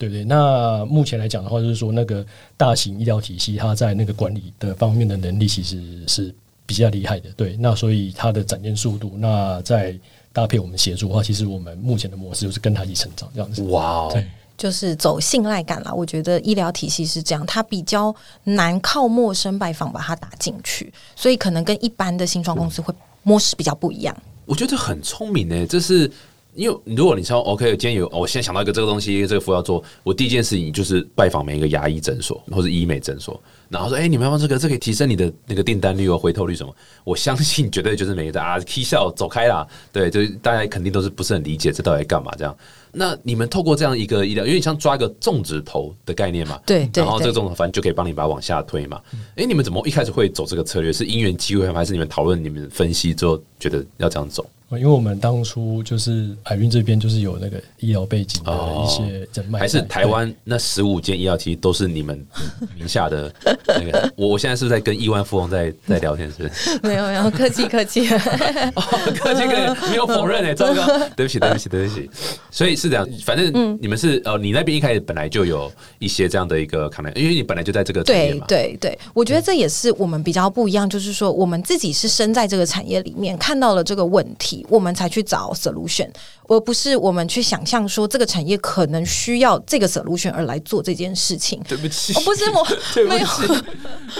Speaker 4: 对不对？那目前来讲的话，就是说那个大型医疗体系，它在那个管理的方面的能力其实是比较厉害的。对，那所以它的展现速度，那在搭配我们协助的话，其实我们目前的模式就是跟它一起成长这样子。
Speaker 1: 哇哦
Speaker 4: 对，
Speaker 3: 就是走信赖感啦。我觉得医疗体系是这样，它比较难靠陌生拜访把它打进去，所以可能跟一般的新创公司会模式比较不一样。
Speaker 1: 我觉得很聪明呢，这是。因为如果你说 OK，今天有我现在想到一个这个东西，这个服务要做，我第一件事情就是拜访每一个牙医诊所或者医美诊所，然后说，哎、你们要不要这个？这可以提升你的那个订单率哦、回头率什么？我相信绝对就是每个人啊，K 笑走开啦，对，就是大家肯定都是不是很理解这到底在干嘛这样。那你们透过这样一个医疗，因为你像抓一个种植头的概念嘛，然后这个种植头反正就可以帮你把它往下推嘛。哎、你们怎么一开始会走这个策略？是因缘机会吗？还是你们讨论、你们分析之后觉得要这样走？
Speaker 4: 因为我们当初就是海运这边就是有那个医疗背景的一些人脉在，
Speaker 1: 还是台湾那十五间医药其实都是你们 名下的那个？我我现在是不是在跟亿万富翁在在聊天？是不是？
Speaker 3: 没有没有，客气客气。
Speaker 1: 哦，客气客气，没有否认哎，糟糕，对不起对不起对不起。所以是这样，反
Speaker 3: 嗯
Speaker 1: 正你们是呃，你那边一开始本来就有一些这样的一个可能，因为你本来就在这个产业
Speaker 3: 对
Speaker 1: 嘛。
Speaker 3: 对对，我觉得这也是我们比较不一样，就是说我们自己是身在这个产业里面，看到了这个问题，我们才去找 solution，而不是我们去想象说这个产业可能需要这个 solution 而来做这件事情。
Speaker 1: 对不起，
Speaker 3: 哦不是我
Speaker 1: 对不起，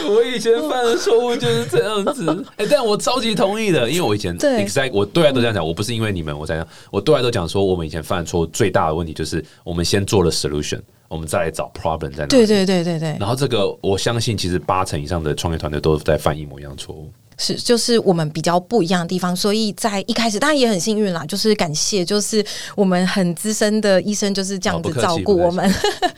Speaker 1: 我以前犯的错误就是这样子。哎、但我超级同意的，因为我以前
Speaker 3: 对
Speaker 1: exact 我对外都这样讲，我不是因为你们我才讲，我对外都讲说，我们以前犯的错误最大的问题就是我们先做了 solution，我们再来找 problem 在哪里。
Speaker 3: 对对对对对，
Speaker 1: 然后这个我相信，其实八成以上的创业团队都在犯一模一样的错误。
Speaker 3: 是，就是我们比较不一样的地方，所以在一开始当然也很幸运啦，就是感谢，就是我们很资深的医生就是这样子照顾我们。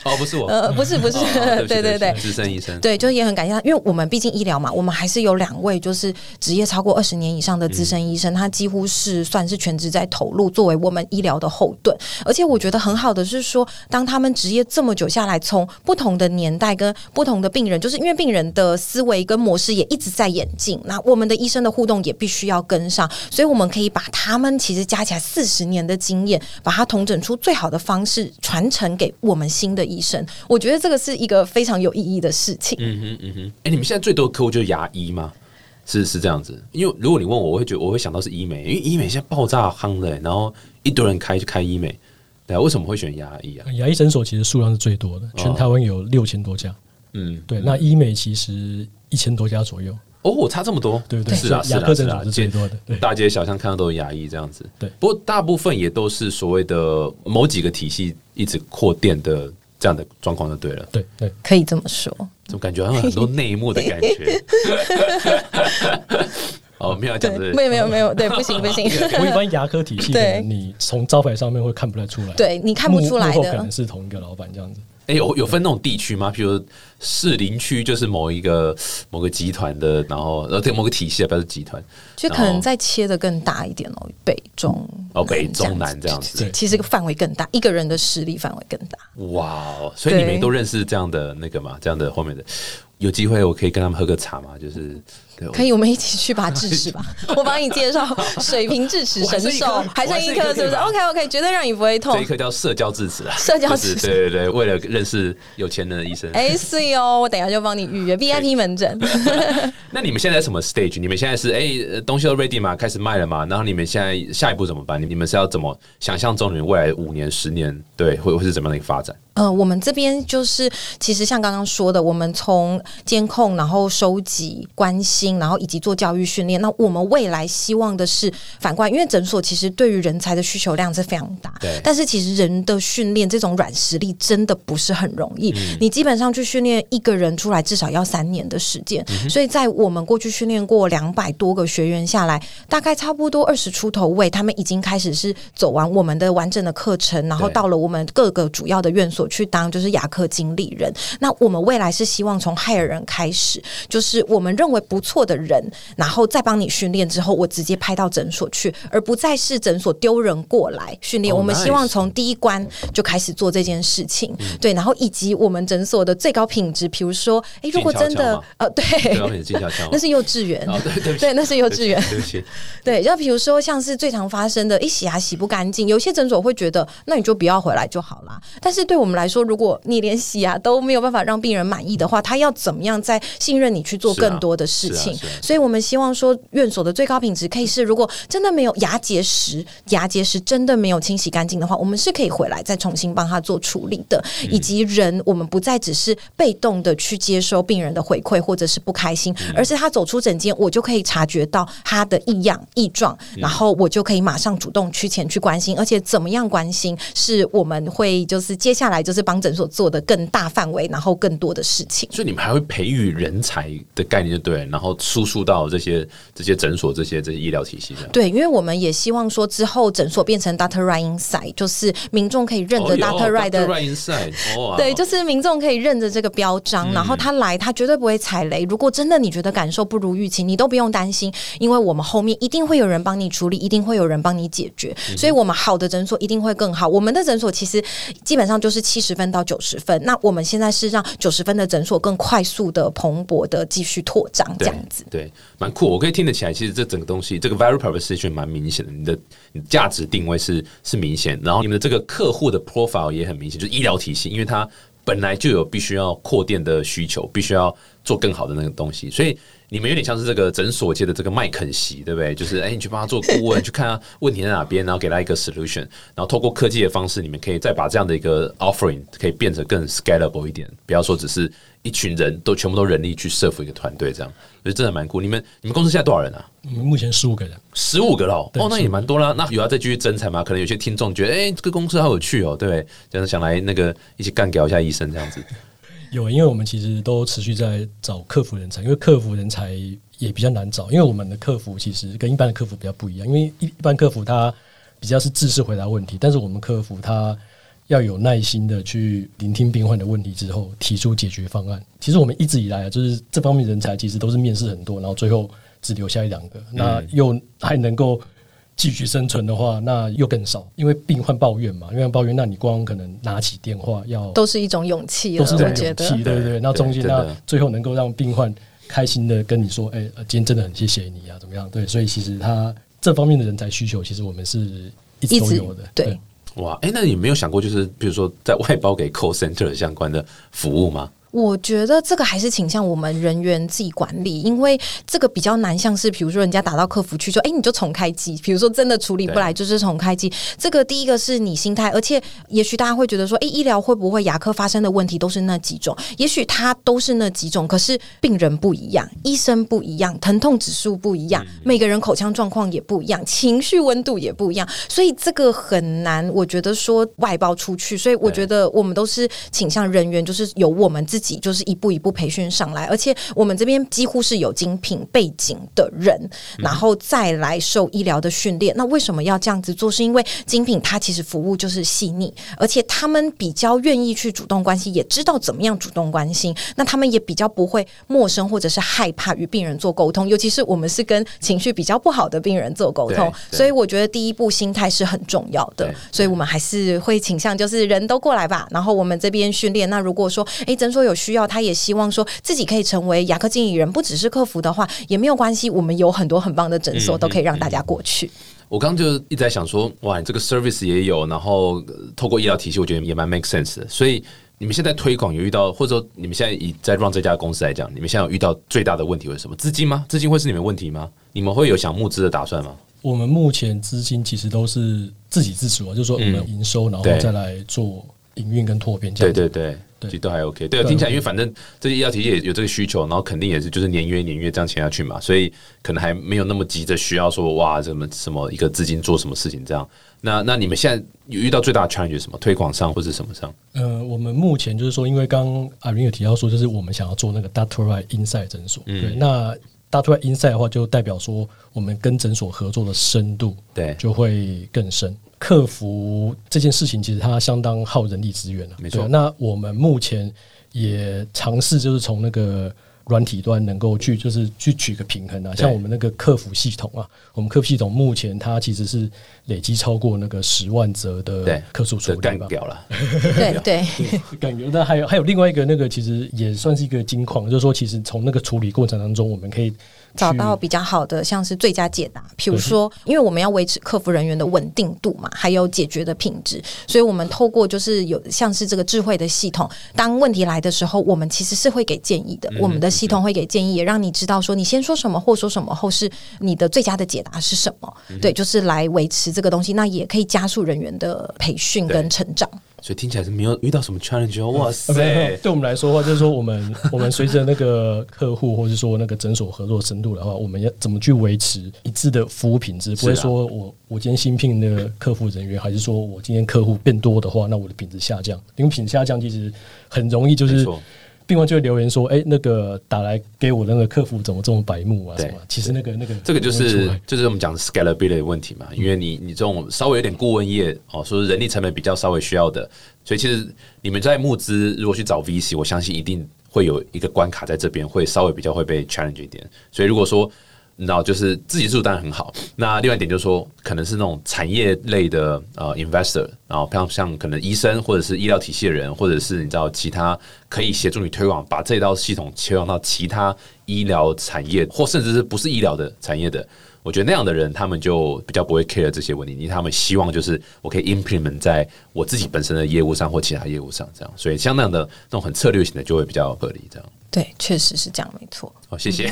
Speaker 1: 哦，不是我，
Speaker 3: 呃，不是不是，
Speaker 1: 哦 对
Speaker 3: 对对。
Speaker 1: 资深医生，
Speaker 3: 对，就也很感谢他，因为我们毕竟医疗嘛，我们还是有两位就是职业超过二十年以上的资深医生，他几乎是算是全职在投入，作为我们医疗的后盾。而且我觉得很好的是说，当他们职业这么久下来，从不同的年代跟不同的病人，就是因为病人的思维跟模式也一直在演进，那我们的医生的互动也必须要跟上，所以我们可以把他们其实加起来四十年的经验，把它统整出最好的方式传承给我们新的医生。我觉得这个是一个非常有意义的事情。
Speaker 1: 嗯哼嗯哼。哎、你们现在最多的客户就是牙医吗？是是这样子，因为如果你问我，我会觉得我会想到是医美，因为医美现在爆炸夯的、然后一堆人开就开医美，对啊，为什么会选牙医啊？
Speaker 4: 牙医诊所其实数量是最多的，全台湾有六千多家。
Speaker 1: 嗯，
Speaker 4: 对，那医美其实一千多家左右。
Speaker 1: 哦，差这么多，
Speaker 4: 对不对
Speaker 1: 是啊，是啊，
Speaker 4: 牙科诊所
Speaker 1: 是啊街
Speaker 4: 是最多的对
Speaker 1: 大街小巷看到都有牙医这样子。
Speaker 4: 对
Speaker 1: 不过大部分也都是所谓的某几个体系一直扩店的这样的状况就对了。
Speaker 4: 对对，
Speaker 3: 可以这么说，
Speaker 1: 怎么感觉好像很多内幕的感觉？哦，没有要讲这个，
Speaker 3: 没有没有没有，对，不 行不行，
Speaker 4: 我一般牙科体系，可
Speaker 3: 对
Speaker 4: 你从招牌上面会看不太出来，
Speaker 3: 对你看不出来的
Speaker 4: 可能。是同一个老板这样子。
Speaker 1: 哎、有有分那种地区吗？譬如士林区就是某一个某个集团的，然后呃对某个体系啊，不要是集团，
Speaker 3: 就可能再切的更大一点哦，北中
Speaker 1: 哦北中南这样子
Speaker 3: 对其实范围更大，一个人的实力范围更大。
Speaker 1: 哇哦！所以你们都认识这样的那个嘛，这样的后面的，有机会我可以跟他们喝个茶嘛？就是对
Speaker 3: 可以，我们一起去拔智齿吧，我帮你介绍水平智齿神兽，还剩一颗是不是？OK OK，绝对让你不会痛
Speaker 1: 这一。颗叫社交智齿啊，
Speaker 3: 社交
Speaker 1: 就是
Speaker 3: 智齿
Speaker 1: 对对对，为了认识有钱人的医生。
Speaker 3: 哎，是哦，我等一下就帮你预约 VIP 门诊。
Speaker 1: 那你们现在什么 stage？你们现在是哎、呃东西都 ready 嘛，开始卖了吗？然后你们现在下一步怎么办？你你们是要怎么想象中你们未来五年、十年对会会是怎么样的一个发展？
Speaker 3: 呃，我们这边就是，其实像刚刚说的，我们从监控，然后收集、关心，然后以及做教育训练。那我们未来希望的是反观，因为诊所其实对于人才的需求量是非常大，
Speaker 1: 对
Speaker 3: 但是其实人的训练这种软实力真的不是很容易。
Speaker 1: 嗯
Speaker 3: 你基本上去训练一个人出来，至少要三年的时间。
Speaker 1: 嗯
Speaker 3: 所以在我们过去训练过两百多个学员下来，大概差不多二十出头位，他们已经开始是走完我们的完整的课程，然后到了我们各个主要的院所所去当就是牙科经理人。那我们未来是希望从害人开始，就是我们认为不错的人，然后再帮你训练之后，我直接派到诊所去，而不再是诊所丢人过来训练。
Speaker 1: 哦
Speaker 3: 我们希望从第一关就开始做这件事情，对，然后以及我们诊所的最高品质，比如说，哎，如果真的呃，对，那是幼稚园，
Speaker 1: 哦，对对
Speaker 3: 对，那是幼稚园。
Speaker 1: 对不起，
Speaker 3: 对，就比如说像是最常发生的，一洗牙洗不干净，有些诊所会觉得，那你就不要回来就好啦。但是对我们来说，如果你连洗牙都没有办法让病人满意的话，他要怎么样再信任你去做更多的事情？所以我们希望说，院所的最高品质可以是，如果真的没有牙结石，牙结石真的没有清洗干净的话，我们是可以回来再重新帮他做处理的。
Speaker 1: 嗯。
Speaker 3: 以及人，我们不再只是被动的去接收病人的回馈或者是不开心，
Speaker 1: 嗯。
Speaker 3: 而是他走出诊间，我就可以察觉到他的异样异状，
Speaker 1: 嗯。
Speaker 3: 然后我就可以马上主动趋前去关心，而且怎么样关心，是我们会就是接下来就是帮诊所做的更大范围，然后更多的事情。
Speaker 1: 所以你们还会培育人才的概念，就对，然后输出到这些这些诊所、这些这些医疗体系的。
Speaker 3: 对，因为我们也希望说之后诊所变成 Doctor Right Inside，就是民众可以认着
Speaker 1: 哦有
Speaker 3: Doctor Right 的.
Speaker 1: Right Inside，哦，
Speaker 3: 对，就是民众可以认着这个标章，然后他来，他绝对不会踩雷。如果真的你觉得感受不如预期，你都不用担心，因为我们后面一定会有人帮你处理，一定会有人帮你解决。所以，我们好的诊所一定会更好。我们的诊所其实基本上就是七十分到九十分，那我们现在是让九十分的诊所更快速的、蓬勃的继续拓张，这样
Speaker 1: 对，蛮酷。我可以听得起来，其实这整个东西，这个 value proposition 蛮明显的，你的你的价值定位是是明显，然后你们的这个客户的 profile 也很明显，就是医疗体系，因为它本来就有必须要扩店的需求，必须要做更好的那个东西，所以你们有点像是这个诊所界的这个麦肯锡，对不对？就是哎，你去帮他做顾问，去看他问题在哪边，然后给他一个 solution，然后透过科技的方式，你们可以再把这样的一个 offering 可以变得更 scalable 一点，不要说只是一群人都全部都人力去 serve 一个团队这样，所以真的蛮酷。你们你们公司现在多少人啊？
Speaker 4: 我们目前十五个人，
Speaker 1: 十五个喽哦，那也蛮多啦。那有要再继续增产吗？可能有些听众觉得，哎、这个公司好有趣哦，对不对？这样想来那个一起干掉一下医生这样子。
Speaker 4: 有，因为我们其实都持续在找客服人才，因为客服人才也比较难找，因为我们的客服其实跟一般的客服比较不一样，因为一一般客服他比较是自式回答问题，但是我们客服他要有耐心的去聆听病患的问题之后，提出解决方案。其实我们一直以来啊，就是这方面人才其实都是面试很多，然后最后只留下一两个，那又还能够。继续生存的话，那又更少，因为病患抱怨嘛，因为抱怨，那你光可能拿起电话要
Speaker 3: 都是一种勇气了，
Speaker 4: 都是这
Speaker 3: 我觉得。
Speaker 4: 种勇气，对对对。那中间那最后能够让病患开心的跟你说，哎、呃今天真的很谢谢你啊，怎么样？对，所以其实他这方面的人才需求，其实我们是一直都有的。
Speaker 3: 对
Speaker 1: 哇，哎、那你没有想过，就是比如说在外包给 call center 相关的服务吗？
Speaker 3: 我觉得这个还是倾向我们人员自己管理，因为这个比较难，像是比如说人家打到客服去说，哎，你就重开机，比如说真的处理不来，就是重开机。这个第一个是你心态，而且也许大家会觉得说，哎，医疗会不会牙科发生的问题都是那几种？也许它都是那几种，可是病人不一样，医生不一样，疼痛指数不一样，每个人口腔状况也不一样，情绪温度也不一样，所以这个很难，我觉得说外包出去，所以我觉得我们都是倾向人员，就是由我们自己就是一步一步培训上来，而且我们这边几乎是有精品背景的人，然后再来受医疗的训练。那为什么要这样子做？是因为精品它其实服务就是细腻，而且他们比较愿意去主动关心，也知道怎么样主动关心。那他们也比较不会陌生或者是害怕与病人做沟通，尤其是我们是跟情绪比较不好的病人做沟通，所以我觉得第一步心态是很重要的。所以我们还是会倾向就是人都过来吧，然后我们这边训练。那如果说诶诊所有需要，他也希望说自己可以成为牙科经理人，不只是客服的话也没有关系，我们有很多很棒的诊所
Speaker 1: 嗯
Speaker 3: 都可以让大家过去。
Speaker 1: 我刚刚就一直在想说，哇，你这个 service 也有，然后呃透过医疗体系，我觉得也蛮 make sense 的。所以你们现在推广有遇到，或者说你们现在以在 run 这家公司来讲，你们现在有遇到最大的问题会是什么？资金吗？资金会是你们问题吗？你们会有想募资的打算吗？
Speaker 4: 我们目前资金其实都是自给自足啊，就是说我们
Speaker 1: 嗯
Speaker 4: 营收，然后再来做营运跟拓变这样子。
Speaker 1: 对对对。其实都还 OK，对，
Speaker 4: 对
Speaker 1: 听起来，因为反正这些医疗体系也有这个需求，然后肯定也是就是年约年约这样签下去嘛，所以可能还没有那么急着需要说哇，什么什么一个资金做什么事情这样。那那你们现在有遇到最大的 challenge 是什么？推广上或是什么上？
Speaker 4: 呃，我们目前就是说，因为刚刚阿云有提到说，就是我们想要做那个 Doctor Inside 诊所，
Speaker 1: 嗯
Speaker 4: 对，那 Doctor Inside 的话，就代表说我们跟诊所合作的深度
Speaker 1: 对
Speaker 4: 就会更深。客服这件事情，其实它相当耗人力资源了。
Speaker 1: 没错
Speaker 4: 啊那我们目前也尝试就是从那个软体端能够去就是去取个平衡啊。像我们那个客服系统啊，我们客服系统目前它其实是累积超过那个十万则的客诉处理吧。
Speaker 1: 干掉了，
Speaker 3: 对 对，
Speaker 4: 感觉那还有还有另外一个那个，其实也算是一个金矿，就是说，其实从那个处理过程当中，我们可以去
Speaker 3: 找到比较好的，像是最佳解答。比如说，因为我们要维持客服人员的稳定度嘛，还有解决的品质，所以我们透过就是有像是这个智慧的系统，当问题来的时候，我们其实是会给建议的。我们的系统会给建议，也让你知道说你先说什么或说什么后是你的最佳的解答是什么。对，就是来维持这个东西，那也可以加速人员的培训跟成长。
Speaker 1: 所以听起来是没有遇到什么 challenge 哦，哇
Speaker 4: 呃
Speaker 1: 塞！
Speaker 4: 对我们来说的话，就是说我们 我们随着那个客户或者说那个诊所合作深度的话，我们要怎么去维持一致的服务品质？不会说我我今天新聘的客服人员，还是说我今天客户变多的话，那我的品质下降？因为品质下降其实很容易就是病患就会留言说，哎、那个打来给我的那个客服怎么这么白目啊？什么？其实那个那个
Speaker 1: 这个就是就是我们讲的 scalability 的问题嘛，因为你你这种稍微有点顾问业哦，说人力成本比较稍微需要的，所以其实你们在募资如果去找 VC，我相信一定会有一个关卡在这边，会稍微比较会被 challenge 一点。所以如果说你知道，就是自己住当然很好。那另外一点就是说，可能是那种产业类的呃 investor，然后像像可能医生或者是医疗体系的人，或者是你知道其他可以协助你推广，把这套系统切换到其他医疗产业，或甚至是不是医疗的产业的。我觉得那样的人，他们就比较不会 care 这些问题，因为他们希望就是我可以 implement 在我自己本身的业务上或其他业务上，这样。所以像那样的那种很策略型的，就会比较合理，这样。
Speaker 3: 对，确实是这样，没错。
Speaker 1: 好，谢谢。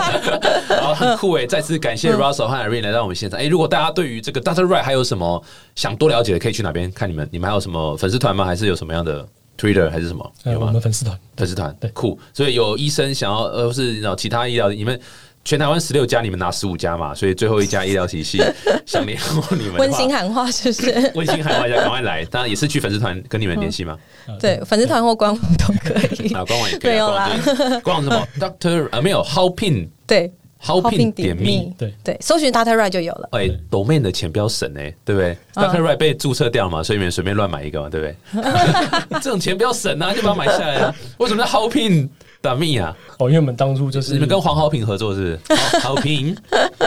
Speaker 1: 好，很酷诶！再次感谢 Russell 和 Irene 来到我们现场。诶，如果大家对于这个 Doctor Right 还有什么想多了解的，可以去哪边看你们？你们还有什么粉丝团吗？还是有什么样的 Twitter 还是什么？
Speaker 4: 呃我
Speaker 1: 有吗？
Speaker 4: 们粉丝团
Speaker 1: 粉丝团
Speaker 4: 对
Speaker 1: 酷。所以有医生想要，呃，或是然后其他医疗，你们全台湾十六家，你们拿十五家嘛？所以最后一家医疗体系想联络你们，
Speaker 3: 温馨喊话是不是？
Speaker 1: 温馨喊话一下，赶快来！当然也是去粉丝团跟你们联系吗？
Speaker 3: 对，粉丝团或官网都可以。
Speaker 1: 啊，官网也可以啊。
Speaker 3: 没有啦
Speaker 1: 官网什么？Doctor 啊，没有 Howpin
Speaker 3: 对
Speaker 1: Howpin 点 me。
Speaker 4: 对
Speaker 3: 对，搜寻 Doctor Right 就有了。
Speaker 1: 哎，domain 的钱不要省哎、对不对？Doctor Right 被注册掉嘛，所以你们随便乱买一个嘛，对不对？这种钱不要省啊，就把它买下来啊。为什么叫 Howpin 打 me 啊？
Speaker 4: 哦，因为我们当初就是
Speaker 1: 你们跟黄好平合作是不是？Howpin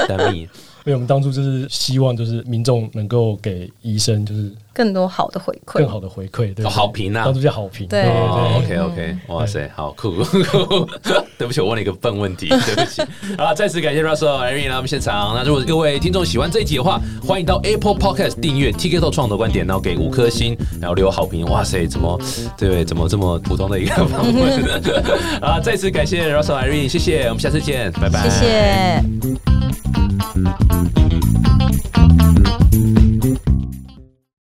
Speaker 1: 打 me
Speaker 4: 因为我们当初就是希望就是民众能够给医生就是
Speaker 3: 更多好的回馈
Speaker 4: 更。好的回馈，对
Speaker 1: 哦好评啊
Speaker 4: 当初叫好评，
Speaker 3: 对
Speaker 1: ，OK OK，哇塞，好酷！对不起，我问了一个笨问题，对不起。好了，再次感谢 Russell、Irene 来我们现场。那如果各位听众喜欢这一集的话，欢迎到 Apple Podcast 订阅 TK 透创投观点，然后给五颗星，然后留好评。哇塞，怎么对？怎么这么普通的一个访问？啊，再次感谢 Russell、Irene，谢谢，我们下次见，拜拜，
Speaker 3: 谢谢。